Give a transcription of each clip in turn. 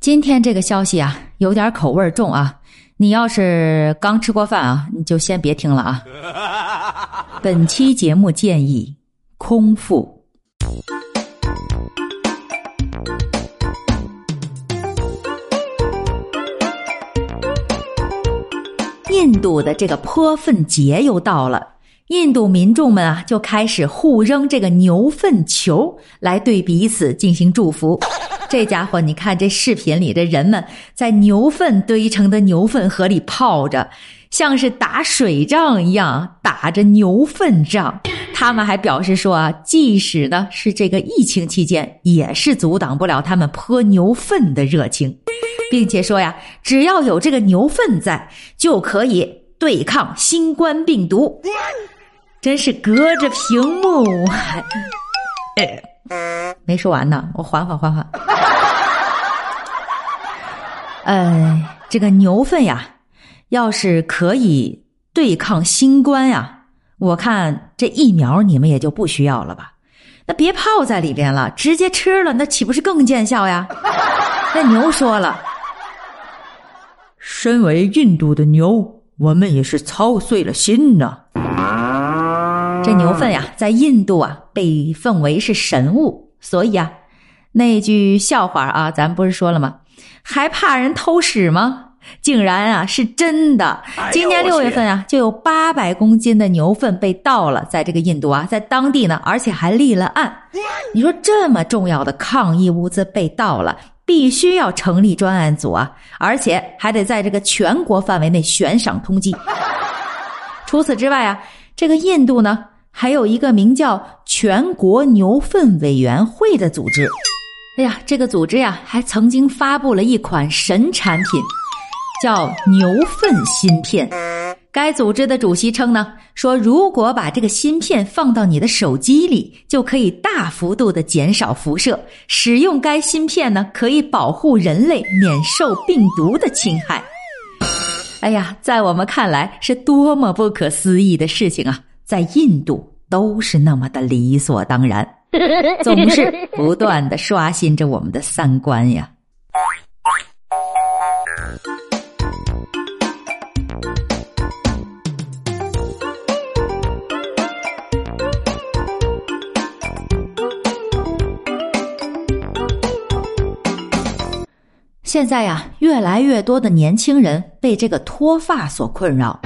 今天这个消息啊，有点口味重啊。你要是刚吃过饭啊，你就先别听了啊。本期节目建议空腹。印度的这个泼粪节又到了，印度民众们啊就开始互扔这个牛粪球来对彼此进行祝福。这家伙，你看这视频里的人们在牛粪堆成的牛粪河里泡着，像是打水仗一样打着牛粪仗。他们还表示说啊，即使呢是这个疫情期间，也是阻挡不了他们泼牛粪的热情，并且说呀，只要有这个牛粪在，就可以对抗新冠病毒。真是隔着屏幕，没说完呢，我缓缓缓缓。呃，这个牛粪呀，要是可以对抗新冠呀。我看这疫苗你们也就不需要了吧？那别泡在里边了，直接吃了，那岂不是更见效呀？那牛说了：“身为印度的牛，我们也是操碎了心呐。”这牛粪呀，在印度啊被奉为是神物，所以啊，那句笑话啊，咱不是说了吗？还怕人偷屎吗？竟然啊是真的！今年六月份啊，就有八百公斤的牛粪被盗了，在这个印度啊，在当地呢，而且还立了案。你说这么重要的抗疫物资被盗了，必须要成立专案组啊，而且还得在这个全国范围内悬赏通缉。除此之外啊，这个印度呢，还有一个名叫全国牛粪委员会的组织。哎呀，这个组织呀，还曾经发布了一款神产品。叫牛粪芯片，该组织的主席称呢，说如果把这个芯片放到你的手机里，就可以大幅度的减少辐射。使用该芯片呢，可以保护人类免受病毒的侵害。哎呀，在我们看来是多么不可思议的事情啊！在印度都是那么的理所当然，总是不断的刷新着我们的三观呀。现在呀，越来越多的年轻人被这个脱发所困扰。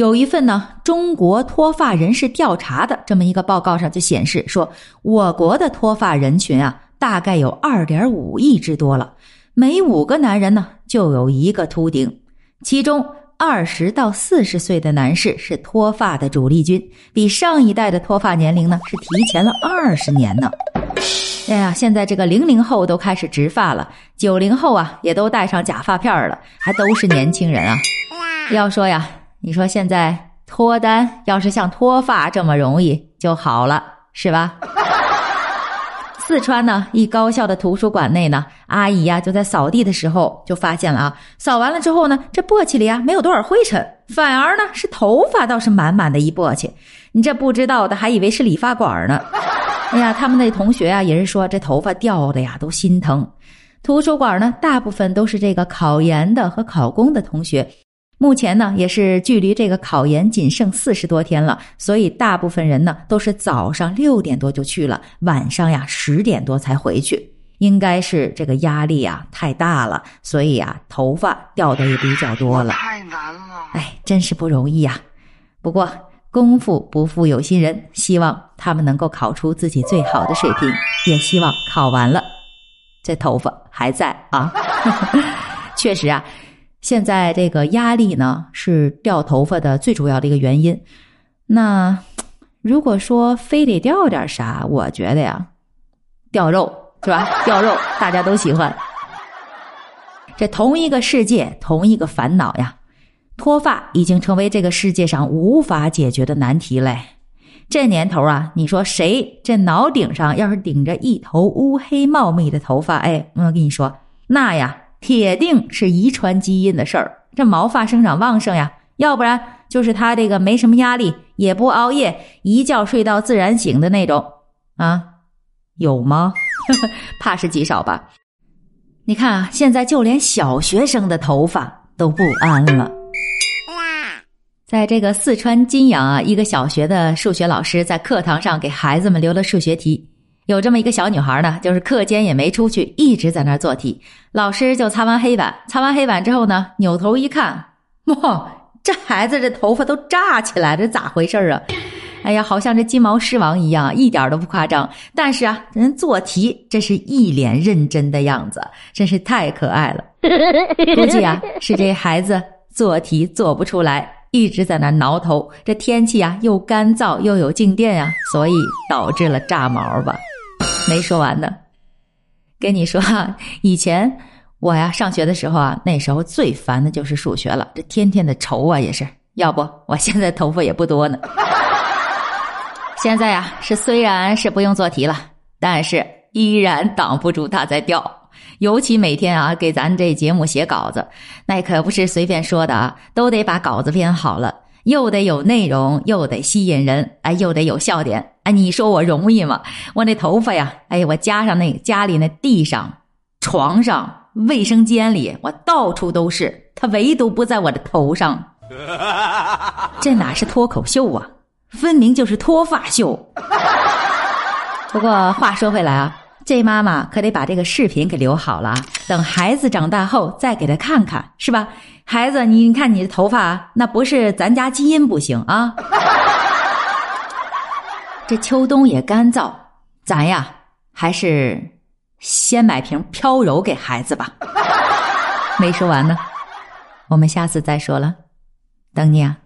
有一份呢中国脱发人士调查的这么一个报告上就显示说，我国的脱发人群啊，大概有二点五亿之多了，每五个男人呢就有一个秃顶，其中二十到四十岁的男士是脱发的主力军，比上一代的脱发年龄呢是提前了二十年呢。哎呀，现在这个零零后都开始植发了，九零后啊也都戴上假发片了，还都是年轻人啊。要说呀，你说现在脱单要是像脱发这么容易就好了，是吧？四川呢，一高校的图书馆内呢，阿姨呀就在扫地的时候就发现了啊，扫完了之后呢，这簸箕里啊没有多少灰尘，反而呢是头发倒是满满的一簸箕。你这不知道的还以为是理发馆呢。哎呀，他们那同学啊，也是说这头发掉的呀，都心疼。图书馆呢，大部分都是这个考研的和考公的同学。目前呢，也是距离这个考研仅剩四十多天了，所以大部分人呢都是早上六点多就去了，晚上呀十点多才回去。应该是这个压力啊太大了，所以啊头发掉的也比较多了。太难了，哎，真是不容易呀。不过。功夫不负有心人，希望他们能够考出自己最好的水平，也希望考完了，这头发还在啊。确实啊，现在这个压力呢是掉头发的最主要的一个原因。那如果说非得掉点啥，我觉得呀，掉肉是吧？掉肉大家都喜欢。这同一个世界，同一个烦恼呀，脱发已经成为这个世界上无法解决的难题嘞。这年头啊，你说谁这脑顶上要是顶着一头乌黑茂密的头发，哎，我跟你说，那呀，铁定是遗传基因的事儿。这毛发生长旺盛呀，要不然就是他这个没什么压力，也不熬夜，一觉睡到自然醒的那种啊，有吗？怕是极少吧。你看啊，现在就连小学生的头发都不安了。在这个四川金阳啊，一个小学的数学老师在课堂上给孩子们留了数学题。有这么一个小女孩呢，就是课间也没出去，一直在那儿做题。老师就擦完黑板，擦完黑板之后呢，扭头一看，哇，这孩子这头发都炸起来，这咋回事啊？哎呀，好像这金毛狮王一样，一点都不夸张。但是啊，人做题这是一脸认真的样子，真是太可爱了。估计啊，是这孩子做题做不出来，一直在那挠头。这天气啊，又干燥又有静电呀，所以导致了炸毛吧。没说完呢，跟你说啊，以前我呀上学的时候啊，那时候最烦的就是数学了，这天天的愁啊也是。要不我现在头发也不多呢。现在呀，是虽然是不用做题了，但是依然挡不住它在掉。尤其每天啊，给咱这节目写稿子，那可不是随便说的啊，都得把稿子编好了，又得有内容，又得吸引人，哎，又得有笑点。哎，你说我容易吗？我那头发呀，哎，我加上那家里那地上、床上、卫生间里，我到处都是，它唯独不在我的头上。这哪是脱口秀啊？分明就是脱发秀。不过话说回来啊，这妈妈可得把这个视频给留好了，等孩子长大后再给他看看，是吧？孩子，你看你的头发，那不是咱家基因不行啊。这秋冬也干燥，咱呀还是先买瓶飘柔给孩子吧。没说完呢，我们下次再说了，等你啊。